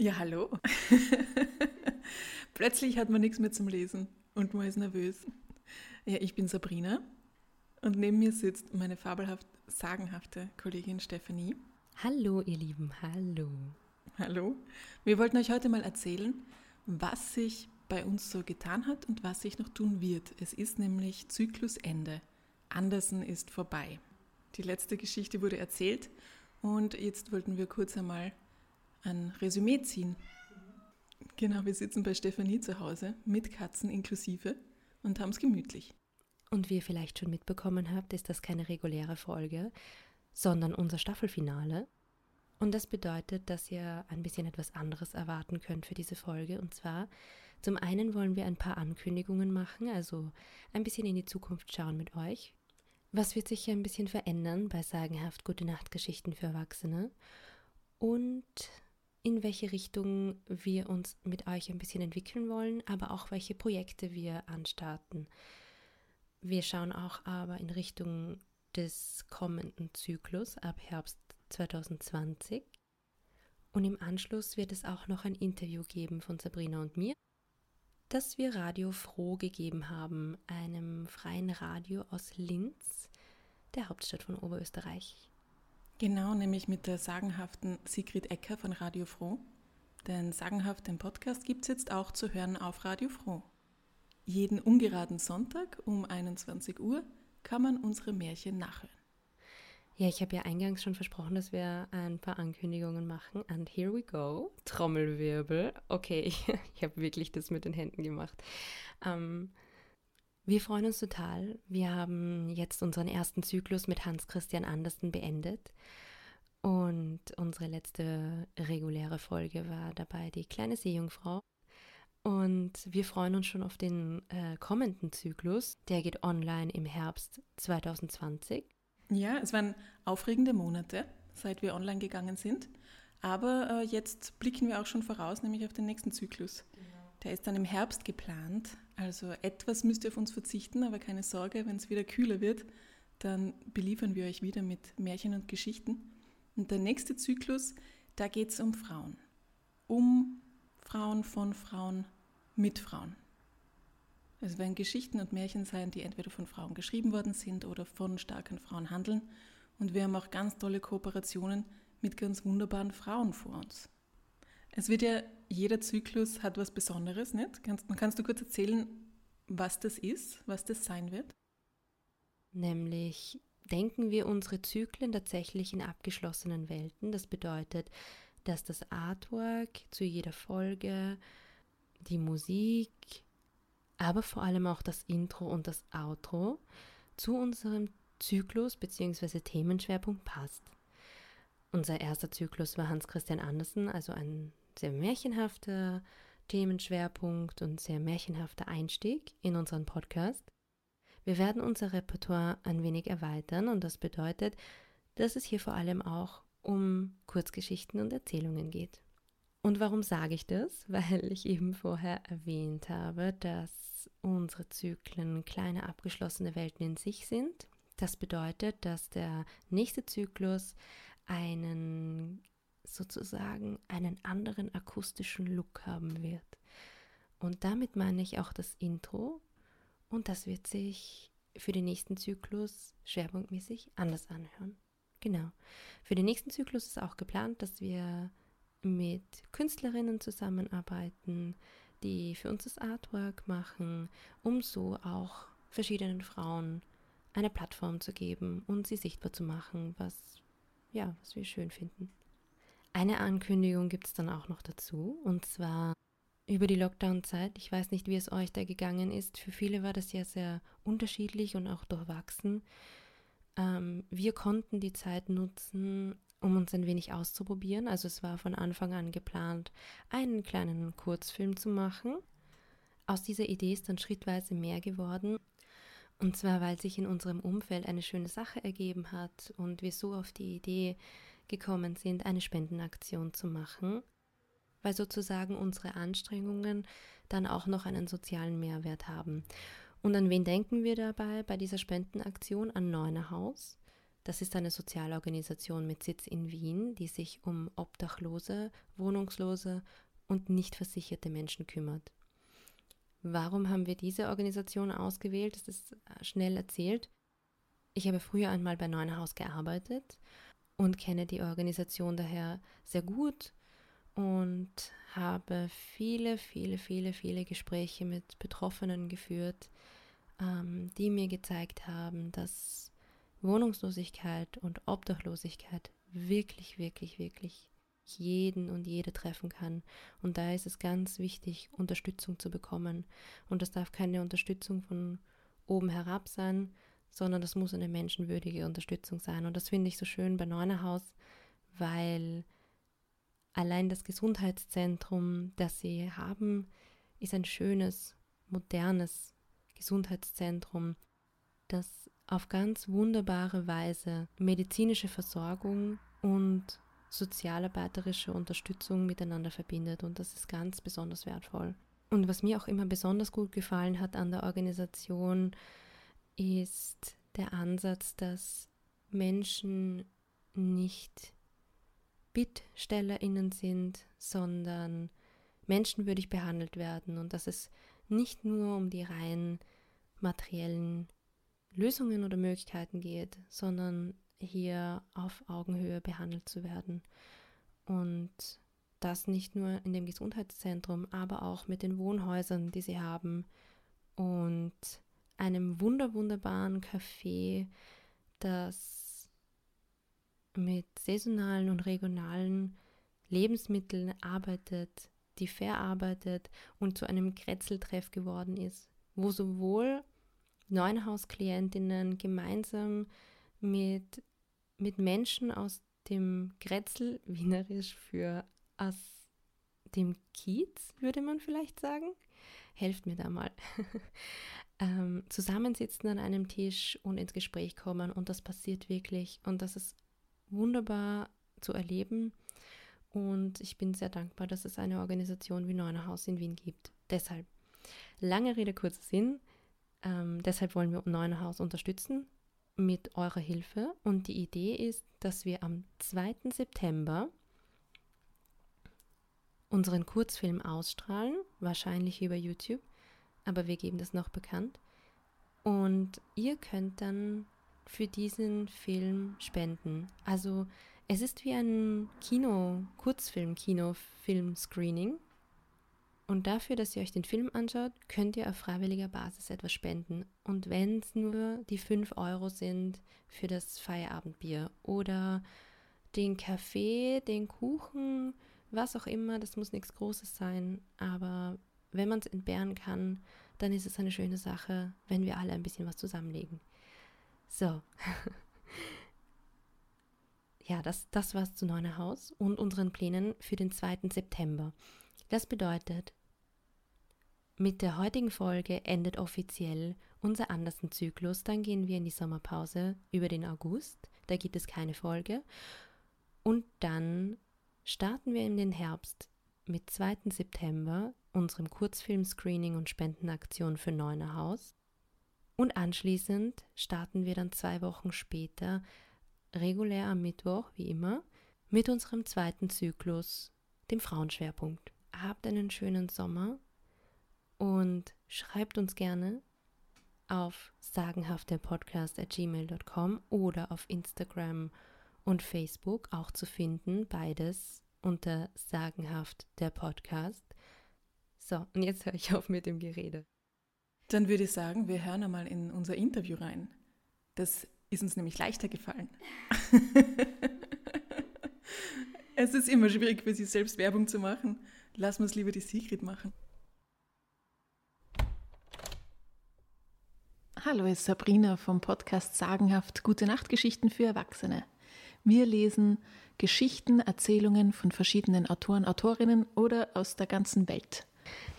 Ja, hallo. Plötzlich hat man nichts mehr zum Lesen und man ist nervös. Ja, ich bin Sabrina und neben mir sitzt meine fabelhaft sagenhafte Kollegin Stephanie. Hallo, ihr Lieben, hallo. Hallo. Wir wollten euch heute mal erzählen, was sich bei uns so getan hat und was sich noch tun wird. Es ist nämlich Zyklusende. Andersen ist vorbei. Die letzte Geschichte wurde erzählt und jetzt wollten wir kurz einmal ein Resümee ziehen. Genau, wir sitzen bei Stefanie zu Hause mit Katzen inklusive und haben es gemütlich. Und wie ihr vielleicht schon mitbekommen habt, ist das keine reguläre Folge, sondern unser Staffelfinale. Und das bedeutet, dass ihr ein bisschen etwas anderes erwarten könnt für diese Folge. Und zwar, zum einen wollen wir ein paar Ankündigungen machen, also ein bisschen in die Zukunft schauen mit euch. Was wird sich ein bisschen verändern bei sagenhaft Gute Nacht Geschichten für Erwachsene? Und in welche Richtung wir uns mit euch ein bisschen entwickeln wollen, aber auch welche Projekte wir anstarten. Wir schauen auch aber in Richtung des kommenden Zyklus ab Herbst 2020. Und im Anschluss wird es auch noch ein Interview geben von Sabrina und mir, das wir Radio Froh gegeben haben, einem freien Radio aus Linz, der Hauptstadt von Oberösterreich. Genau, nämlich mit der sagenhaften Sigrid Ecker von Radio Froh. Den sagenhaften Podcast gibt es jetzt auch zu hören auf Radio Froh. Jeden ungeraden Sonntag um 21 Uhr kann man unsere Märchen nachhören. Ja, ich habe ja eingangs schon versprochen, dass wir ein paar Ankündigungen machen. And here we go. Trommelwirbel. Okay, ich, ich habe wirklich das mit den Händen gemacht. Ähm, wir freuen uns total. Wir haben jetzt unseren ersten Zyklus mit Hans Christian Andersen beendet. Und unsere letzte reguläre Folge war dabei die kleine Seejungfrau. Und wir freuen uns schon auf den äh, kommenden Zyklus. Der geht online im Herbst 2020. Ja, es waren aufregende Monate, seit wir online gegangen sind. Aber äh, jetzt blicken wir auch schon voraus, nämlich auf den nächsten Zyklus. Genau. Der ist dann im Herbst geplant. Also etwas müsst ihr auf uns verzichten, aber keine Sorge, wenn es wieder kühler wird, dann beliefern wir euch wieder mit Märchen und Geschichten. Und der nächste Zyklus, da geht es um Frauen. Um Frauen von Frauen mit Frauen. Es werden Geschichten und Märchen sein, die entweder von Frauen geschrieben worden sind oder von starken Frauen handeln. Und wir haben auch ganz tolle Kooperationen mit ganz wunderbaren Frauen vor uns. Es wird ja, jeder Zyklus hat was Besonderes, nicht? Kannst, kannst du kurz erzählen, was das ist, was das sein wird? Nämlich denken wir unsere Zyklen tatsächlich in abgeschlossenen Welten. Das bedeutet, dass das Artwork zu jeder Folge, die Musik, aber vor allem auch das Intro und das Outro zu unserem Zyklus bzw. Themenschwerpunkt passt. Unser erster Zyklus war Hans Christian Andersen, also ein sehr märchenhafter Themenschwerpunkt und sehr märchenhafter Einstieg in unseren Podcast. Wir werden unser Repertoire ein wenig erweitern und das bedeutet, dass es hier vor allem auch um Kurzgeschichten und Erzählungen geht. Und warum sage ich das? Weil ich eben vorher erwähnt habe, dass unsere Zyklen kleine abgeschlossene Welten in sich sind. Das bedeutet, dass der nächste Zyklus einen sozusagen einen anderen akustischen Look haben wird. Und damit meine ich auch das Intro und das wird sich für den nächsten Zyklus schwerpunktmäßig anders anhören. Genau. Für den nächsten Zyklus ist auch geplant, dass wir mit Künstlerinnen zusammenarbeiten, die für uns das Artwork machen, um so auch verschiedenen Frauen eine Plattform zu geben und sie sichtbar zu machen, was ja, was wir schön finden. Eine Ankündigung gibt es dann auch noch dazu, und zwar über die Lockdown-Zeit. Ich weiß nicht, wie es euch da gegangen ist. Für viele war das ja sehr unterschiedlich und auch durchwachsen. Ähm, wir konnten die Zeit nutzen, um uns ein wenig auszuprobieren. Also es war von Anfang an geplant, einen kleinen Kurzfilm zu machen. Aus dieser Idee ist dann schrittweise mehr geworden. Und zwar, weil sich in unserem Umfeld eine schöne Sache ergeben hat und wir so auf die Idee gekommen sind, eine Spendenaktion zu machen, weil sozusagen unsere Anstrengungen dann auch noch einen sozialen Mehrwert haben. Und an wen denken wir dabei bei dieser Spendenaktion? An Neunerhaus. Das ist eine Sozialorganisation mit Sitz in Wien, die sich um Obdachlose, Wohnungslose und nicht versicherte Menschen kümmert. Warum haben wir diese Organisation ausgewählt? Das ist äh, schnell erzählt. Ich habe früher einmal bei Neunerhaus gearbeitet und kenne die Organisation daher sehr gut und habe viele, viele, viele, viele Gespräche mit Betroffenen geführt, ähm, die mir gezeigt haben, dass Wohnungslosigkeit und Obdachlosigkeit wirklich, wirklich, wirklich jeden und jede treffen kann. Und da ist es ganz wichtig, Unterstützung zu bekommen. Und das darf keine Unterstützung von oben herab sein, sondern das muss eine menschenwürdige Unterstützung sein. Und das finde ich so schön bei Neunerhaus, weil allein das Gesundheitszentrum, das sie haben, ist ein schönes, modernes Gesundheitszentrum, das auf ganz wunderbare Weise medizinische Versorgung und sozialarbeiterische Unterstützung miteinander verbindet und das ist ganz besonders wertvoll. Und was mir auch immer besonders gut gefallen hat an der Organisation, ist der Ansatz, dass Menschen nicht BittstellerInnen sind, sondern menschenwürdig behandelt werden und dass es nicht nur um die rein materiellen Lösungen oder Möglichkeiten geht, sondern hier auf Augenhöhe behandelt zu werden. Und das nicht nur in dem Gesundheitszentrum, aber auch mit den Wohnhäusern, die sie haben und einem wunder wunderbaren Café, das mit saisonalen und regionalen Lebensmitteln arbeitet, die verarbeitet und zu einem Kretzeltreff geworden ist, wo sowohl Neuenhausklientinnen gemeinsam mit, mit Menschen aus dem Grätzl, wienerisch für aus dem Kiez, würde man vielleicht sagen. Helft mir da mal. ähm, zusammensitzen an einem Tisch und ins Gespräch kommen und das passiert wirklich und das ist wunderbar zu erleben und ich bin sehr dankbar, dass es eine Organisation wie Neunerhaus in Wien gibt. Deshalb, lange Rede, kurzer Sinn, ähm, deshalb wollen wir Neunerhaus unterstützen mit eurer Hilfe. Und die Idee ist, dass wir am 2. September unseren Kurzfilm ausstrahlen, wahrscheinlich über YouTube, aber wir geben das noch bekannt. Und ihr könnt dann für diesen Film spenden. Also es ist wie ein Kino, Kurzfilm, Kino, Film-Screening. Und dafür, dass ihr euch den Film anschaut, könnt ihr auf freiwilliger Basis etwas spenden. Und wenn es nur die 5 Euro sind für das Feierabendbier oder den Kaffee, den Kuchen, was auch immer, das muss nichts Großes sein. Aber wenn man es entbehren kann, dann ist es eine schöne Sache, wenn wir alle ein bisschen was zusammenlegen. So. ja, das, das war's zu Neunerhaus und unseren Plänen für den 2. September. Das bedeutet, mit der heutigen Folge endet offiziell unser Andersen-Zyklus. Dann gehen wir in die Sommerpause über den August. Da gibt es keine Folge. Und dann starten wir in den Herbst mit 2. September, unserem Kurzfilm-Screening und Spendenaktion für Neunerhaus. Und anschließend starten wir dann zwei Wochen später, regulär am Mittwoch, wie immer, mit unserem zweiten Zyklus, dem Frauenschwerpunkt. Habt einen schönen Sommer und schreibt uns gerne auf sagenhaftderpodcast.gmail.com oder auf Instagram und Facebook auch zu finden, beides unter sagenhaft der Podcast. So, und jetzt höre ich auf mit dem Gerede. Dann würde ich sagen, wir hören einmal in unser Interview rein. Das ist uns nämlich leichter gefallen. es ist immer schwierig für sich selbst Werbung zu machen. Lassen wir es lieber die Sigrid machen. Hallo, es ist Sabrina vom Podcast Sagenhaft Gute Nachtgeschichten für Erwachsene. Wir lesen Geschichten, Erzählungen von verschiedenen Autoren, Autorinnen oder aus der ganzen Welt.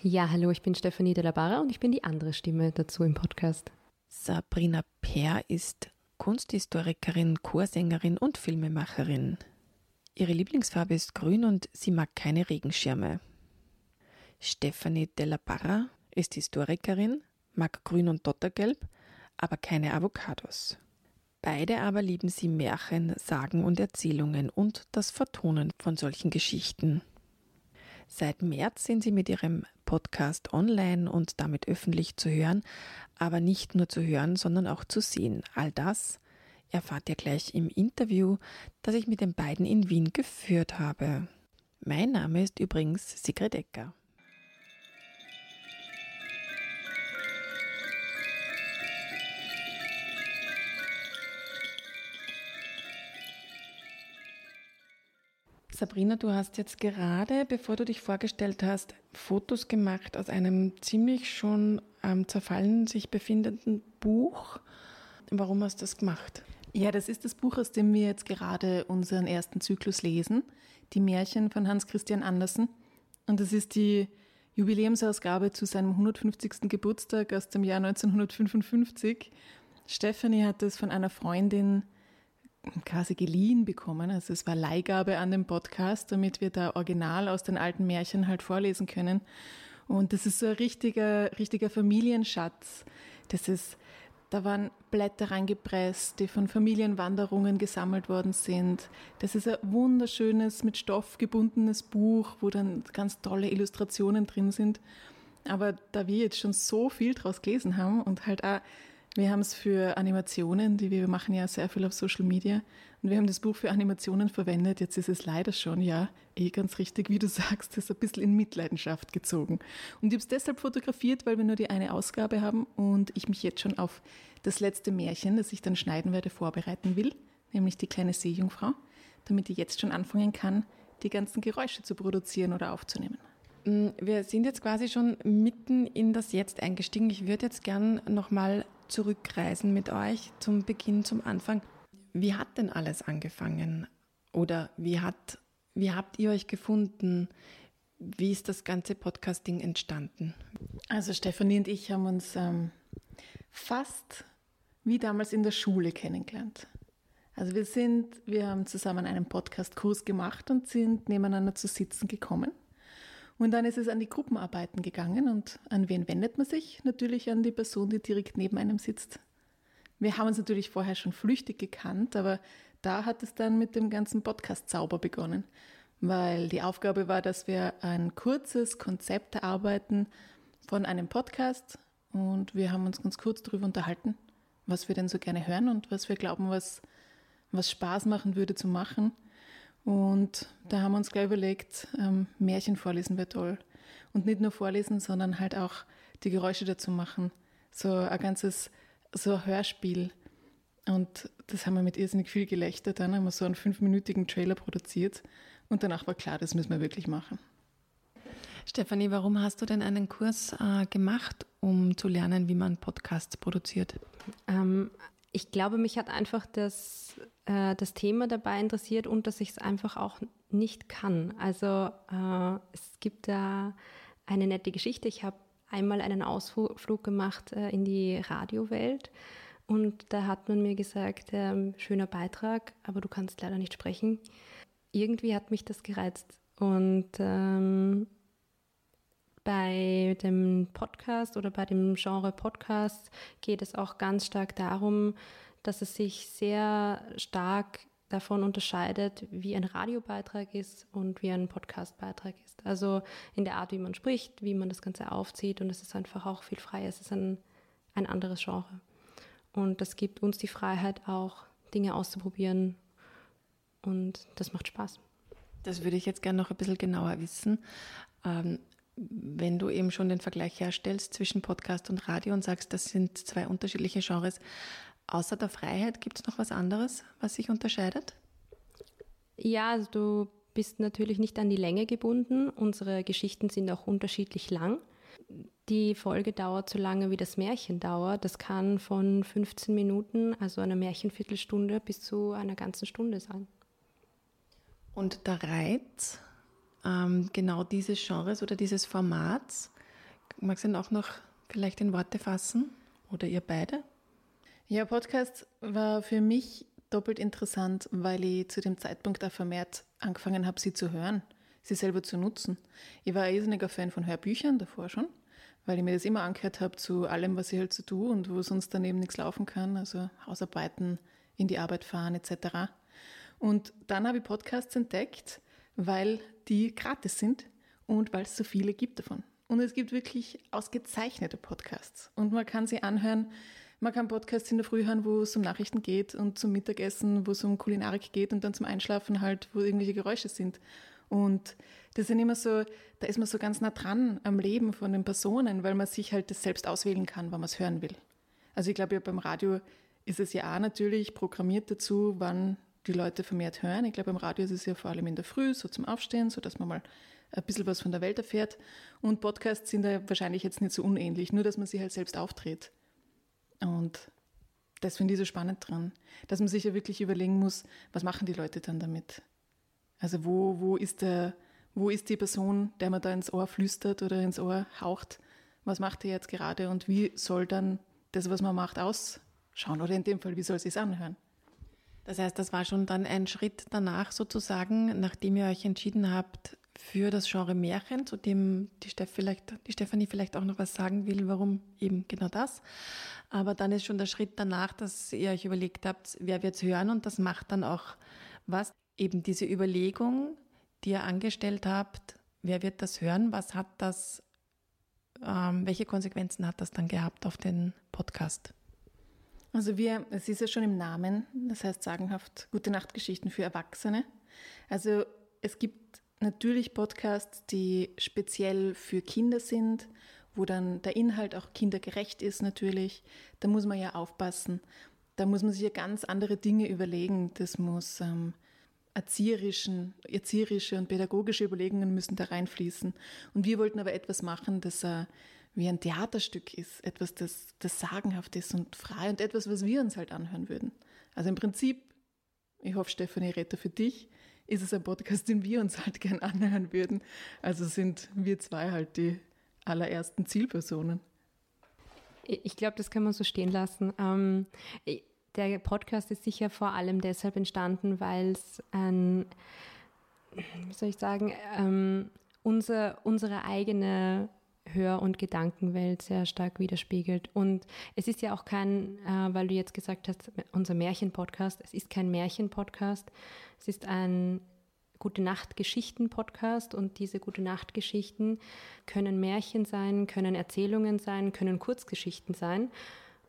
Ja, hallo, ich bin Stefanie de la Barra und ich bin die andere Stimme dazu im Podcast. Sabrina Peer ist Kunsthistorikerin, Chorsängerin und Filmemacherin. Ihre Lieblingsfarbe ist grün und sie mag keine Regenschirme. Stefanie Della Barra ist Historikerin, mag grün und dottergelb, aber keine Avocados. Beide aber lieben sie Märchen, Sagen und Erzählungen und das Vertonen von solchen Geschichten. Seit März sind sie mit ihrem Podcast online und damit öffentlich zu hören, aber nicht nur zu hören, sondern auch zu sehen. All das erfahrt ihr gleich im Interview, das ich mit den beiden in Wien geführt habe. Mein Name ist übrigens Sigrid Ecker. Sabrina, du hast jetzt gerade, bevor du dich vorgestellt hast, Fotos gemacht aus einem ziemlich schon ähm, zerfallen sich befindenden Buch. Warum hast du das gemacht? Ja, das ist das Buch, aus dem wir jetzt gerade unseren ersten Zyklus lesen. Die Märchen von Hans Christian Andersen. Und das ist die Jubiläumsausgabe zu seinem 150. Geburtstag aus dem Jahr 1955. Stephanie hat es von einer Freundin quasi geliehen bekommen. Also es war Leihgabe an den Podcast, damit wir da original aus den alten Märchen halt vorlesen können. Und das ist so ein richtiger, richtiger Familienschatz. Das ist, da waren Blätter reingepresst, die von Familienwanderungen gesammelt worden sind. Das ist ein wunderschönes, mit Stoff gebundenes Buch, wo dann ganz tolle Illustrationen drin sind. Aber da wir jetzt schon so viel draus gelesen haben und halt auch wir haben es für Animationen, die wir, machen ja sehr viel auf Social Media und wir haben das Buch für Animationen verwendet. Jetzt ist es leider schon, ja, eh ganz richtig, wie du sagst, ist ein bisschen in Mitleidenschaft gezogen. Und ich habe es deshalb fotografiert, weil wir nur die eine Ausgabe haben und ich mich jetzt schon auf das letzte Märchen, das ich dann schneiden werde, vorbereiten will, nämlich die kleine Seejungfrau, damit ich jetzt schon anfangen kann, die ganzen Geräusche zu produzieren oder aufzunehmen. Mm, wir sind jetzt quasi schon mitten in das Jetzt eingestiegen. Ich würde jetzt gern nochmal zurückreisen mit euch zum Beginn, zum Anfang. Wie hat denn alles angefangen? Oder wie, hat, wie habt ihr euch gefunden? Wie ist das ganze Podcasting entstanden? Also Stefanie und ich haben uns ähm, fast wie damals in der Schule kennengelernt. Also wir sind, wir haben zusammen einen Podcast-Kurs gemacht und sind nebeneinander zu sitzen gekommen. Und dann ist es an die Gruppenarbeiten gegangen. Und an wen wendet man sich? Natürlich an die Person, die direkt neben einem sitzt. Wir haben uns natürlich vorher schon flüchtig gekannt, aber da hat es dann mit dem ganzen Podcast-Zauber begonnen. Weil die Aufgabe war, dass wir ein kurzes Konzept erarbeiten von einem Podcast und wir haben uns ganz kurz darüber unterhalten, was wir denn so gerne hören und was wir glauben, was, was Spaß machen würde zu machen. Und da haben wir uns gleich überlegt, ähm, Märchen vorlesen wäre toll. Und nicht nur vorlesen, sondern halt auch die Geräusche dazu machen. So ein ganzes, so ein Hörspiel. Und das haben wir mit irrsinnig viel Gelächter. Dann haben wir so einen fünfminütigen Trailer produziert. Und danach war klar, das müssen wir wirklich machen. Stefanie, warum hast du denn einen Kurs äh, gemacht, um zu lernen, wie man Podcasts produziert? Ähm, ich glaube, mich hat einfach das, äh, das Thema dabei interessiert und dass ich es einfach auch nicht kann. Also äh, es gibt da eine nette Geschichte. Ich habe einmal einen Ausflug gemacht äh, in die Radiowelt und da hat man mir gesagt, ähm, schöner Beitrag, aber du kannst leider nicht sprechen. Irgendwie hat mich das gereizt und ähm, bei dem Podcast oder bei dem Genre Podcast geht es auch ganz stark darum, dass es sich sehr stark davon unterscheidet, wie ein Radiobeitrag ist und wie ein Podcastbeitrag ist. Also in der Art, wie man spricht, wie man das Ganze aufzieht und es ist einfach auch viel freier. Es ist ein, ein anderes Genre. Und das gibt uns die Freiheit, auch Dinge auszuprobieren und das macht Spaß. Das würde ich jetzt gerne noch ein bisschen genauer wissen. Ähm, wenn du eben schon den Vergleich herstellst zwischen Podcast und Radio und sagst, das sind zwei unterschiedliche Genres, außer der Freiheit gibt es noch was anderes, was sich unterscheidet? Ja, also du bist natürlich nicht an die Länge gebunden. Unsere Geschichten sind auch unterschiedlich lang. Die Folge dauert so lange, wie das Märchen dauert. Das kann von 15 Minuten, also einer Märchenviertelstunde, bis zu einer ganzen Stunde sein. Und der Reiz ähm, genau dieses Genres oder dieses Formats, magst du ihn auch noch vielleicht in Worte fassen? Oder ihr beide? Ja, Podcast war für mich doppelt interessant, weil ich zu dem Zeitpunkt auch vermehrt angefangen habe, sie zu hören, sie selber zu nutzen. Ich war ein irrsinniger Fan von Hörbüchern davor schon, weil ich mir das immer angehört habe zu allem, was ich halt so tue und wo sonst daneben nichts laufen kann, also Hausarbeiten, in die Arbeit fahren etc. Und dann habe ich Podcasts entdeckt, weil die gratis sind und weil es so viele gibt davon. Und es gibt wirklich ausgezeichnete Podcasts. Und man kann sie anhören. Man kann Podcasts in der Früh hören, wo es um Nachrichten geht und zum Mittagessen, wo es um Kulinarik geht und dann zum Einschlafen halt, wo irgendwelche Geräusche sind. Und das sind immer so, da ist man so ganz nah dran am Leben von den Personen, weil man sich halt das selbst auswählen kann, wann man es hören will. Also ich glaube ja beim Radio ist es ja auch natürlich programmiert dazu, wann die Leute vermehrt hören. Ich glaube, im Radio ist es ja vor allem in der Früh, so zum Aufstehen, so dass man mal ein bisschen was von der Welt erfährt. Und Podcasts sind da wahrscheinlich jetzt nicht so unähnlich, nur dass man sie halt selbst auftritt. Und das finde ich so spannend dran, dass man sich ja wirklich überlegen muss, was machen die Leute dann damit? Also wo, wo, ist, der, wo ist die Person, der man da ins Ohr flüstert oder ins Ohr haucht? Was macht er jetzt gerade und wie soll dann das, was man macht, ausschauen? Oder in dem Fall, wie soll es sich anhören? Das heißt, das war schon dann ein Schritt danach sozusagen, nachdem ihr euch entschieden habt für das Genre Märchen, zu dem die, Steff vielleicht, die Stefanie vielleicht auch noch was sagen will, warum eben genau das. Aber dann ist schon der Schritt danach, dass ihr euch überlegt habt, wer wird es hören und das macht dann auch was. Eben diese Überlegung, die ihr angestellt habt, wer wird das hören, was hat das, ähm, welche Konsequenzen hat das dann gehabt auf den Podcast? Also wir, es ist ja schon im Namen, das heißt sagenhaft gute Nachtgeschichten für Erwachsene. Also es gibt natürlich Podcasts, die speziell für Kinder sind, wo dann der Inhalt auch kindergerecht ist natürlich. Da muss man ja aufpassen. Da muss man sich ja ganz andere Dinge überlegen. Das muss ähm, erzieherischen, erzieherische und pädagogische Überlegungen müssen da reinfließen. Und wir wollten aber etwas machen, das äh, wie ein Theaterstück ist, etwas, das, das sagenhaft ist und frei und etwas, was wir uns halt anhören würden. Also im Prinzip, ich hoffe, Stefanie Retter, für dich ist es ein Podcast, den wir uns halt gern anhören würden. Also sind wir zwei halt die allerersten Zielpersonen. Ich glaube, das kann man so stehen lassen. Ähm, der Podcast ist sicher vor allem deshalb entstanden, weil es ein, wie soll ich sagen, ähm, unser, unsere eigene Hör- und Gedankenwelt sehr stark widerspiegelt. Und es ist ja auch kein, äh, weil du jetzt gesagt hast, unser Märchen-Podcast, es ist kein Märchen-Podcast, es ist ein Gute Nacht Geschichten Podcast und diese Gute Nacht Geschichten können Märchen sein, können Erzählungen sein, können Kurzgeschichten sein.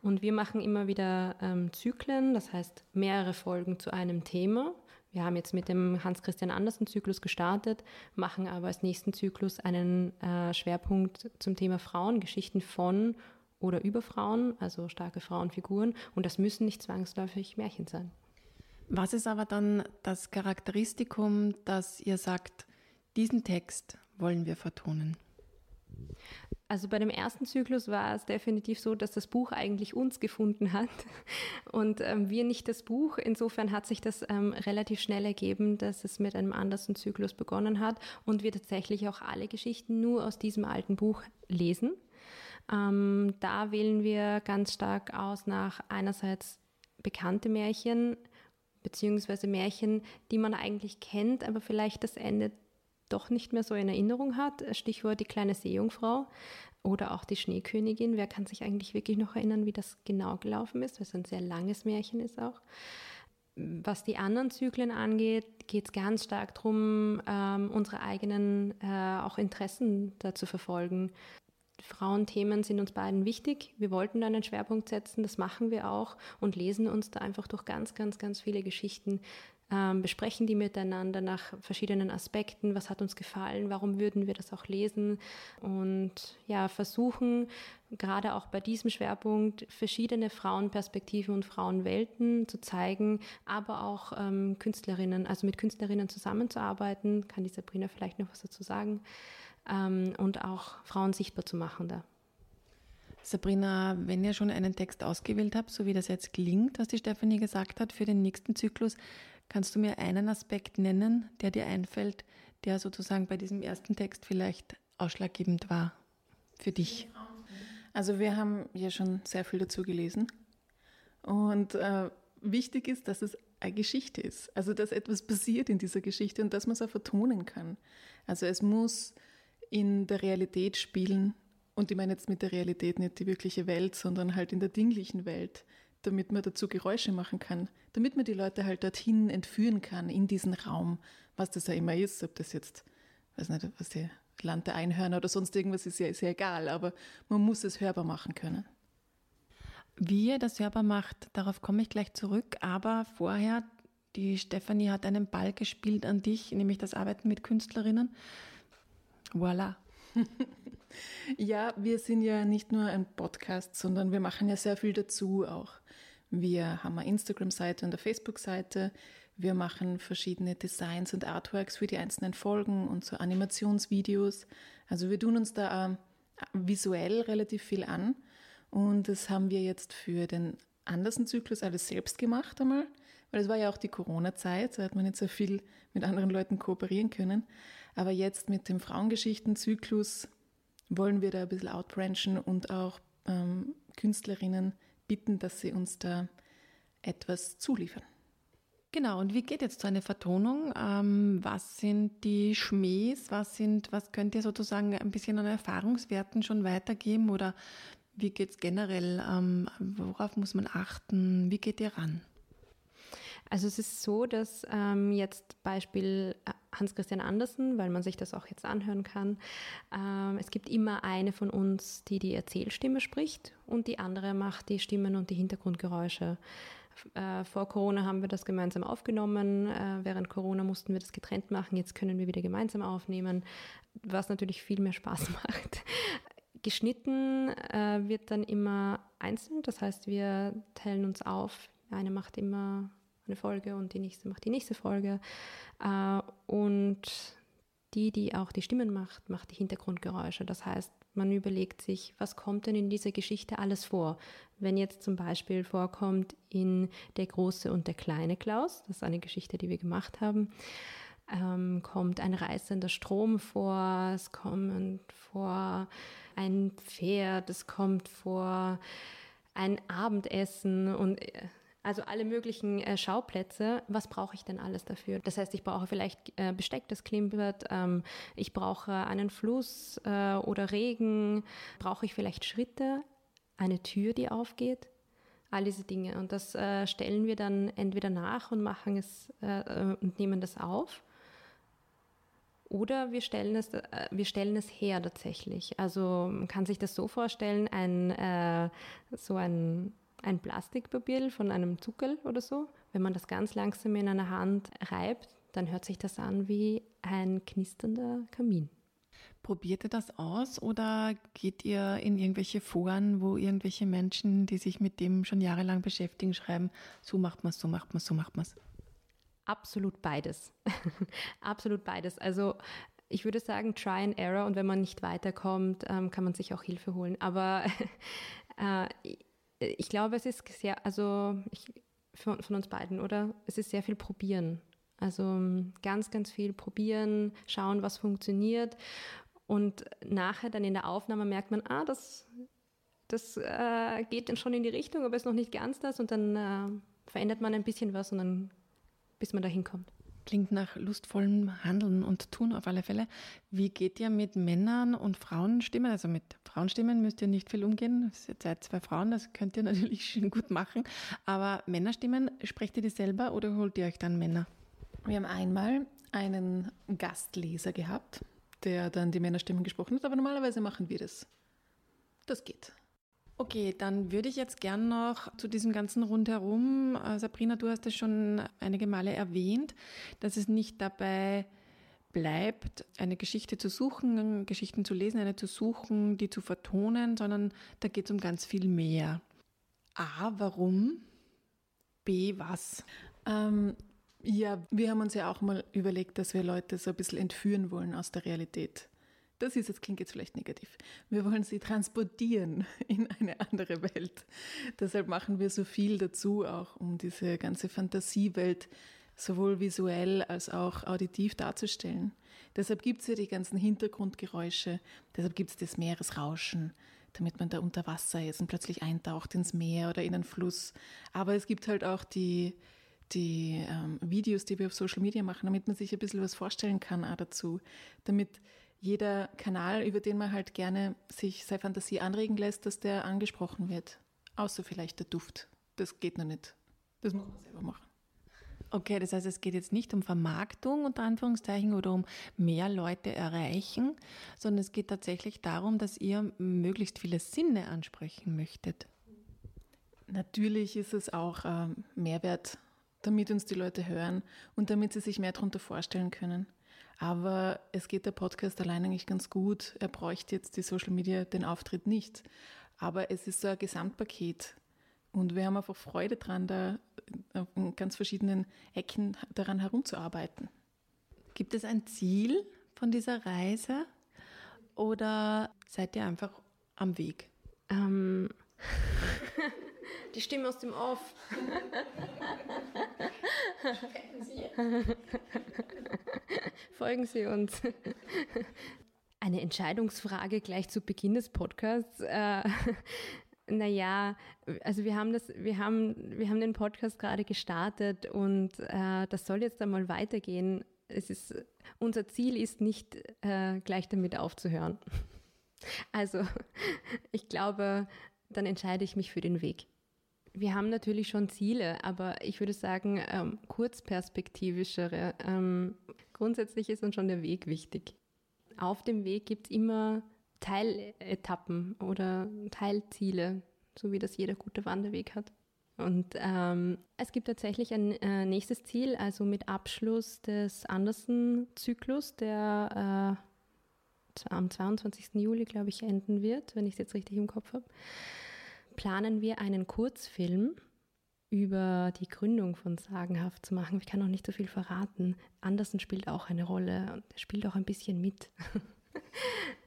Und wir machen immer wieder ähm, Zyklen, das heißt mehrere Folgen zu einem Thema wir haben jetzt mit dem Hans-Christian Andersen-Zyklus gestartet, machen aber als nächsten Zyklus einen äh, Schwerpunkt zum Thema Frauen, Geschichten von oder über Frauen, also starke Frauenfiguren. Und das müssen nicht zwangsläufig Märchen sein. Was ist aber dann das Charakteristikum, dass ihr sagt, diesen Text wollen wir vertonen? Also bei dem ersten Zyklus war es definitiv so, dass das Buch eigentlich uns gefunden hat und ähm, wir nicht das Buch. Insofern hat sich das ähm, relativ schnell ergeben, dass es mit einem anderen Zyklus begonnen hat und wir tatsächlich auch alle Geschichten nur aus diesem alten Buch lesen. Ähm, da wählen wir ganz stark aus nach einerseits bekannte Märchen, beziehungsweise Märchen, die man eigentlich kennt, aber vielleicht das Ende doch nicht mehr so in Erinnerung hat. Stichwort die kleine Seejungfrau oder auch die Schneekönigin. Wer kann sich eigentlich wirklich noch erinnern, wie das genau gelaufen ist, weil es ein sehr langes Märchen ist auch. Was die anderen Zyklen angeht, geht es ganz stark darum, ähm, unsere eigenen äh, auch Interessen da zu verfolgen. Frauenthemen sind uns beiden wichtig. Wir wollten da einen Schwerpunkt setzen, das machen wir auch und lesen uns da einfach durch ganz, ganz, ganz viele Geschichten ähm, besprechen die miteinander nach verschiedenen Aspekten, was hat uns gefallen, warum würden wir das auch lesen? Und ja, versuchen gerade auch bei diesem Schwerpunkt verschiedene Frauenperspektiven und Frauenwelten zu zeigen, aber auch ähm, Künstlerinnen, also mit Künstlerinnen zusammenzuarbeiten, kann die Sabrina vielleicht noch was dazu sagen, ähm, und auch Frauen sichtbar zu machen da. Sabrina, wenn ihr schon einen Text ausgewählt habt, so wie das jetzt klingt, was die Stefanie gesagt hat, für den nächsten Zyklus, kannst du mir einen Aspekt nennen, der dir einfällt, der sozusagen bei diesem ersten Text vielleicht ausschlaggebend war für dich? Also wir haben ja schon sehr viel dazu gelesen und äh, wichtig ist, dass es eine Geschichte ist, also dass etwas passiert in dieser Geschichte und dass man es auch vertonen kann. Also es muss in der Realität spielen und ich meine jetzt mit der Realität nicht die wirkliche Welt, sondern halt in der dinglichen Welt, damit man dazu Geräusche machen kann, damit man die Leute halt dorthin entführen kann, in diesen Raum, was das ja immer ist, ob das jetzt, weiß nicht, was die Land der Einhörner oder sonst irgendwas ist ja, ist ja egal, aber man muss es hörbar machen können. Wie ihr das hörbar macht, darauf komme ich gleich zurück, aber vorher, die Stefanie hat einen Ball gespielt an dich, nämlich das Arbeiten mit Künstlerinnen. Voilà. ja, wir sind ja nicht nur ein Podcast, sondern wir machen ja sehr viel dazu auch. Wir haben eine Instagram-Seite und eine Facebook-Seite. Wir machen verschiedene Designs und Artworks für die einzelnen Folgen und so Animationsvideos. Also wir tun uns da äh, visuell relativ viel an. Und das haben wir jetzt für den Andersen-Zyklus alles selbst gemacht einmal, weil es war ja auch die Corona-Zeit, da hat man nicht so viel mit anderen Leuten kooperieren können. Aber jetzt mit dem Frauengeschichten-Zyklus wollen wir da ein bisschen outbranchen und auch ähm, Künstlerinnen bitten, dass sie uns da etwas zuliefern. Genau, und wie geht jetzt so eine Vertonung? Ähm, was sind die Schmähs? Was, sind, was könnt ihr sozusagen ein bisschen an Erfahrungswerten schon weitergeben? Oder wie geht es generell? Ähm, worauf muss man achten? Wie geht ihr ran? Also es ist so, dass ähm, jetzt Beispiel äh, Hans-Christian Andersen, weil man sich das auch jetzt anhören kann, ähm, es gibt immer eine von uns, die die Erzählstimme spricht und die andere macht die Stimmen und die Hintergrundgeräusche. Äh, vor Corona haben wir das gemeinsam aufgenommen. Äh, während Corona mussten wir das getrennt machen. Jetzt können wir wieder gemeinsam aufnehmen, was natürlich viel mehr Spaß macht. Geschnitten äh, wird dann immer einzeln. Das heißt, wir teilen uns auf. Eine macht immer eine Folge und die nächste macht die nächste Folge. Äh, und die, die auch die Stimmen macht, macht die Hintergrundgeräusche. Das heißt, man überlegt sich, was kommt denn in dieser Geschichte alles vor? Wenn jetzt zum Beispiel vorkommt in Der große und der kleine Klaus, das ist eine Geschichte, die wir gemacht haben, ähm, kommt ein reißender Strom vor, es kommt vor ein Pferd, es kommt vor ein Abendessen und äh, also alle möglichen äh, Schauplätze. Was brauche ich denn alles dafür? Das heißt, ich brauche vielleicht äh, Besteck, das klimpert. Ähm, ich brauche einen Fluss äh, oder Regen. Brauche ich vielleicht Schritte? Eine Tür, die aufgeht? All diese Dinge. Und das äh, stellen wir dann entweder nach und machen es äh, äh, und nehmen das auf. Oder wir stellen es, wir stellen es her tatsächlich. Also man kann sich das so vorstellen, ein, so ein ein Plastikpapier von einem Zuckerl oder so. Wenn man das ganz langsam in einer Hand reibt, dann hört sich das an wie ein knisternder Kamin. Probiert ihr das aus oder geht ihr in irgendwelche Foren, wo irgendwelche Menschen, die sich mit dem schon jahrelang beschäftigen, schreiben, so macht man es, so macht man es, so macht man es? Absolut beides. Absolut beides. Also ich würde sagen, try and error und wenn man nicht weiterkommt, ähm, kann man sich auch Hilfe holen. Aber äh, ich glaube, es ist sehr, also ich, von, von uns beiden, oder? Es ist sehr viel probieren. Also ganz, ganz viel probieren, schauen, was funktioniert. Und nachher dann in der Aufnahme merkt man, ah, das, das äh, geht dann schon in die Richtung, aber ist noch nicht ganz das. Und dann äh, verändert man ein bisschen was und dann, bis man dahin kommt. Klingt nach lustvollem Handeln und Tun auf alle Fälle. Wie geht ihr mit Männern und Frauenstimmen? Also mit Frauenstimmen müsst ihr nicht viel umgehen. Ihr seid zwei Frauen, das könnt ihr natürlich schön gut machen. Aber Männerstimmen, sprecht ihr die selber oder holt ihr euch dann Männer? Wir haben einmal einen Gastleser gehabt, der dann die Männerstimmen gesprochen hat, aber normalerweise machen wir das. Das geht. Okay, dann würde ich jetzt gern noch zu diesem ganzen Rundherum, äh, Sabrina, du hast es schon einige Male erwähnt, dass es nicht dabei bleibt, eine Geschichte zu suchen, Geschichten zu lesen, eine zu suchen, die zu vertonen, sondern da geht es um ganz viel mehr. A, warum? B, was? Ähm, ja, wir haben uns ja auch mal überlegt, dass wir Leute so ein bisschen entführen wollen aus der Realität das ist, jetzt klingt jetzt vielleicht negativ. Wir wollen sie transportieren in eine andere Welt. Deshalb machen wir so viel dazu, auch um diese ganze Fantasiewelt sowohl visuell als auch auditiv darzustellen. Deshalb gibt es ja die ganzen Hintergrundgeräusche, deshalb gibt es das Meeresrauschen, damit man da unter Wasser ist und plötzlich eintaucht ins Meer oder in einen Fluss. Aber es gibt halt auch die, die ähm, Videos, die wir auf Social Media machen, damit man sich ein bisschen was vorstellen kann auch dazu. Damit jeder Kanal, über den man halt gerne sich seine Fantasie anregen lässt, dass der angesprochen wird. Außer vielleicht der Duft. Das geht noch nicht. Das muss man selber machen. Okay, das heißt, es geht jetzt nicht um Vermarktung unter Anführungszeichen oder um mehr Leute erreichen, sondern es geht tatsächlich darum, dass ihr möglichst viele Sinne ansprechen möchtet. Natürlich ist es auch ähm, Mehrwert, damit uns die Leute hören und damit sie sich mehr darunter vorstellen können. Aber es geht der Podcast allein eigentlich ganz gut. Er bräuchte jetzt die Social Media den Auftritt nicht. Aber es ist so ein Gesamtpaket. Und wir haben einfach Freude daran, da in ganz verschiedenen Ecken daran herumzuarbeiten. Gibt es ein Ziel von dieser Reise oder seid ihr einfach am Weg? Ähm, die Stimme aus dem Off. Folgen Sie uns. Eine Entscheidungsfrage gleich zu Beginn des Podcasts. Äh, naja, also wir haben das, wir haben, wir haben den Podcast gerade gestartet und äh, das soll jetzt einmal weitergehen. Es ist, unser Ziel ist nicht äh, gleich damit aufzuhören. Also ich glaube, dann entscheide ich mich für den Weg. Wir haben natürlich schon Ziele, aber ich würde sagen, ähm, kurzperspektivischere. Ähm, grundsätzlich ist uns schon der Weg wichtig. Auf dem Weg gibt es immer Teiletappen oder Teilziele, so wie das jeder gute Wanderweg hat. Und ähm, es gibt tatsächlich ein äh, nächstes Ziel, also mit Abschluss des Andersen-Zyklus, der äh, am 22. Juli, glaube ich, enden wird, wenn ich es jetzt richtig im Kopf habe, planen wir einen Kurzfilm über die Gründung von Sagenhaft zu machen. Ich kann noch nicht so viel verraten. Andersen spielt auch eine Rolle und er spielt auch ein bisschen mit.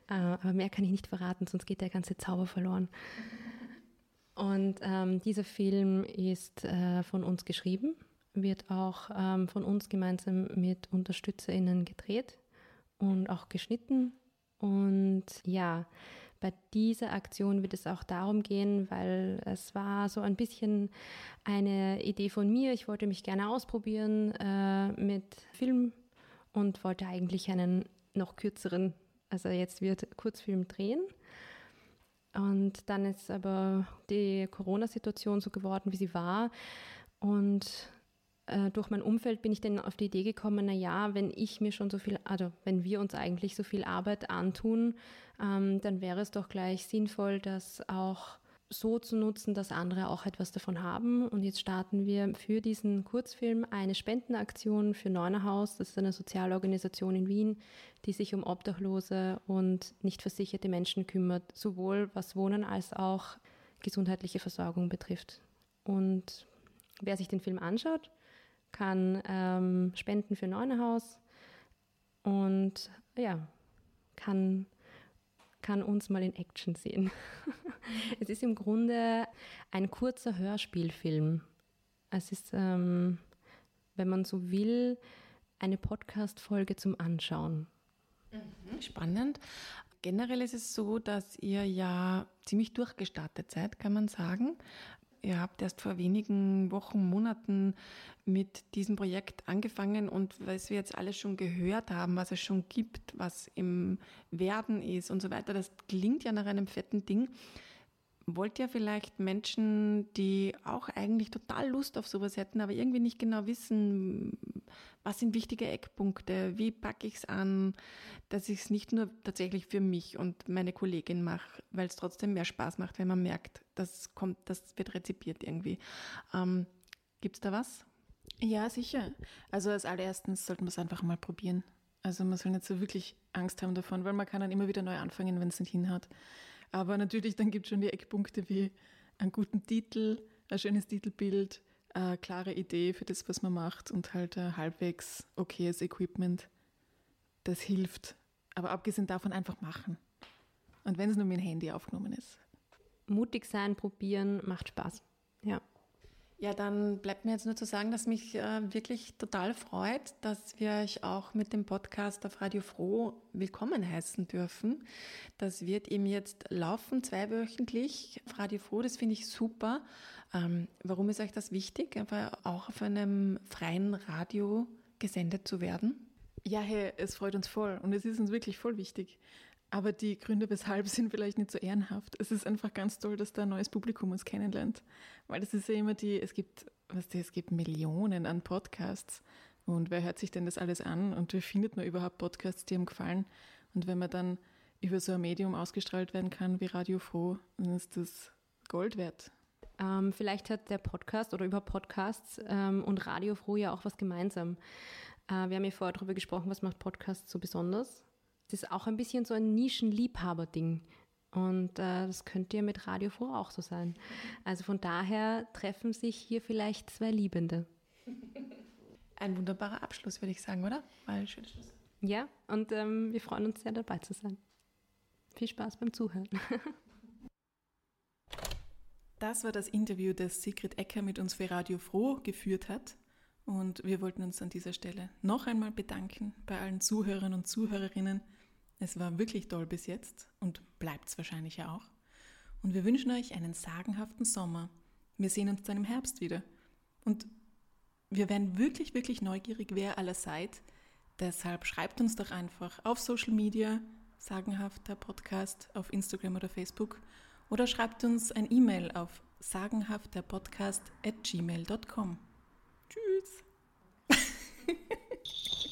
Äh, aber mehr kann ich nicht verraten, sonst geht der ganze Zauber verloren. Und ähm, dieser Film ist äh, von uns geschrieben, wird auch ähm, von uns gemeinsam mit UnterstützerInnen gedreht und auch geschnitten. Und ja, bei dieser Aktion wird es auch darum gehen, weil es war so ein bisschen eine Idee von mir. Ich wollte mich gerne ausprobieren äh, mit Film und wollte eigentlich einen noch kürzeren also jetzt wird Kurzfilm drehen. Und dann ist aber die Corona-Situation so geworden, wie sie war. Und äh, durch mein Umfeld bin ich dann auf die Idee gekommen, naja, wenn ich mir schon so viel, also wenn wir uns eigentlich so viel Arbeit antun, ähm, dann wäre es doch gleich sinnvoll, dass auch so zu nutzen, dass andere auch etwas davon haben. Und jetzt starten wir für diesen Kurzfilm eine Spendenaktion für Neunerhaus. Das ist eine Sozialorganisation in Wien, die sich um obdachlose und nicht versicherte Menschen kümmert, sowohl was Wohnen als auch gesundheitliche Versorgung betrifft. Und wer sich den Film anschaut, kann ähm, spenden für Neunerhaus und ja, kann kann uns mal in Action sehen. es ist im Grunde ein kurzer Hörspielfilm. Es ist, ähm, wenn man so will, eine Podcast-Folge zum Anschauen. Mhm. Spannend. Generell ist es so, dass ihr ja ziemlich durchgestartet seid, kann man sagen. Ihr habt erst vor wenigen Wochen, Monaten mit diesem Projekt angefangen und was wir jetzt alles schon gehört haben, was es schon gibt, was im Werden ist und so weiter, das klingt ja nach einem fetten Ding. Wollt ihr vielleicht Menschen, die auch eigentlich total Lust auf sowas hätten, aber irgendwie nicht genau wissen, was sind wichtige Eckpunkte, wie packe ich es an, dass ich es nicht nur tatsächlich für mich und meine Kollegin mache, weil es trotzdem mehr Spaß macht, wenn man merkt, das kommt, das wird rezipiert irgendwie. Ähm, Gibt es da was? Ja, sicher. Also als allererstens sollten wir es einfach mal probieren. Also man soll nicht so wirklich Angst haben davon, weil man kann dann immer wieder neu anfangen, wenn es nicht hinhaut. Aber natürlich, dann gibt es schon die Eckpunkte wie einen guten Titel, ein schönes Titelbild, eine klare Idee für das, was man macht und halt ein halbwegs okayes Equipment. Das hilft. Aber abgesehen davon einfach machen. Und wenn es nur mit dem Handy aufgenommen ist. Mutig sein, probieren, macht Spaß. Ja. Ja, dann bleibt mir jetzt nur zu sagen, dass mich äh, wirklich total freut, dass wir euch auch mit dem Podcast auf Radio Froh willkommen heißen dürfen. Das wird eben jetzt laufen, zweiwöchentlich auf Radio Froh. Das finde ich super. Ähm, warum ist euch das wichtig, einfach auch auf einem freien Radio gesendet zu werden? Ja, hey, es freut uns voll und es ist uns wirklich voll wichtig. Aber die Gründe, weshalb, sind vielleicht nicht so ehrenhaft. Es ist einfach ganz toll, dass da ein neues Publikum uns kennenlernt. Weil das ist ja immer die, es gibt, was es gibt Millionen an Podcasts. Und wer hört sich denn das alles an? Und wie findet man überhaupt Podcasts, die ihm gefallen? Und wenn man dann über so ein Medium ausgestrahlt werden kann wie Radio Froh, dann ist das Gold wert. Ähm, vielleicht hat der Podcast oder über Podcasts ähm, und Radio Froh ja auch was gemeinsam. Äh, wir haben ja vorher darüber gesprochen, was macht Podcasts so besonders. Das ist auch ein bisschen so ein Nischenliebhaber-Ding. Und äh, das könnte ja mit Radio Froh auch so sein. Also von daher treffen sich hier vielleicht zwei Liebende. Ein wunderbarer Abschluss, würde ich sagen, oder? War ein schöner Schluss. Ja, und ähm, wir freuen uns sehr, dabei zu sein. Viel Spaß beim Zuhören. Das war das Interview, das Sigrid Ecker mit uns für Radio Froh geführt hat. Und wir wollten uns an dieser Stelle noch einmal bedanken bei allen Zuhörern und Zuhörerinnen. Es war wirklich toll bis jetzt und bleibt es wahrscheinlich ja auch. Und wir wünschen euch einen sagenhaften Sommer. Wir sehen uns dann im Herbst wieder. Und wir werden wirklich, wirklich neugierig, wer aller seid. Deshalb schreibt uns doch einfach auf Social Media, sagenhafter Podcast auf Instagram oder Facebook oder schreibt uns ein E-Mail auf sagenhafterpodcast at gmail.com. Tschüss.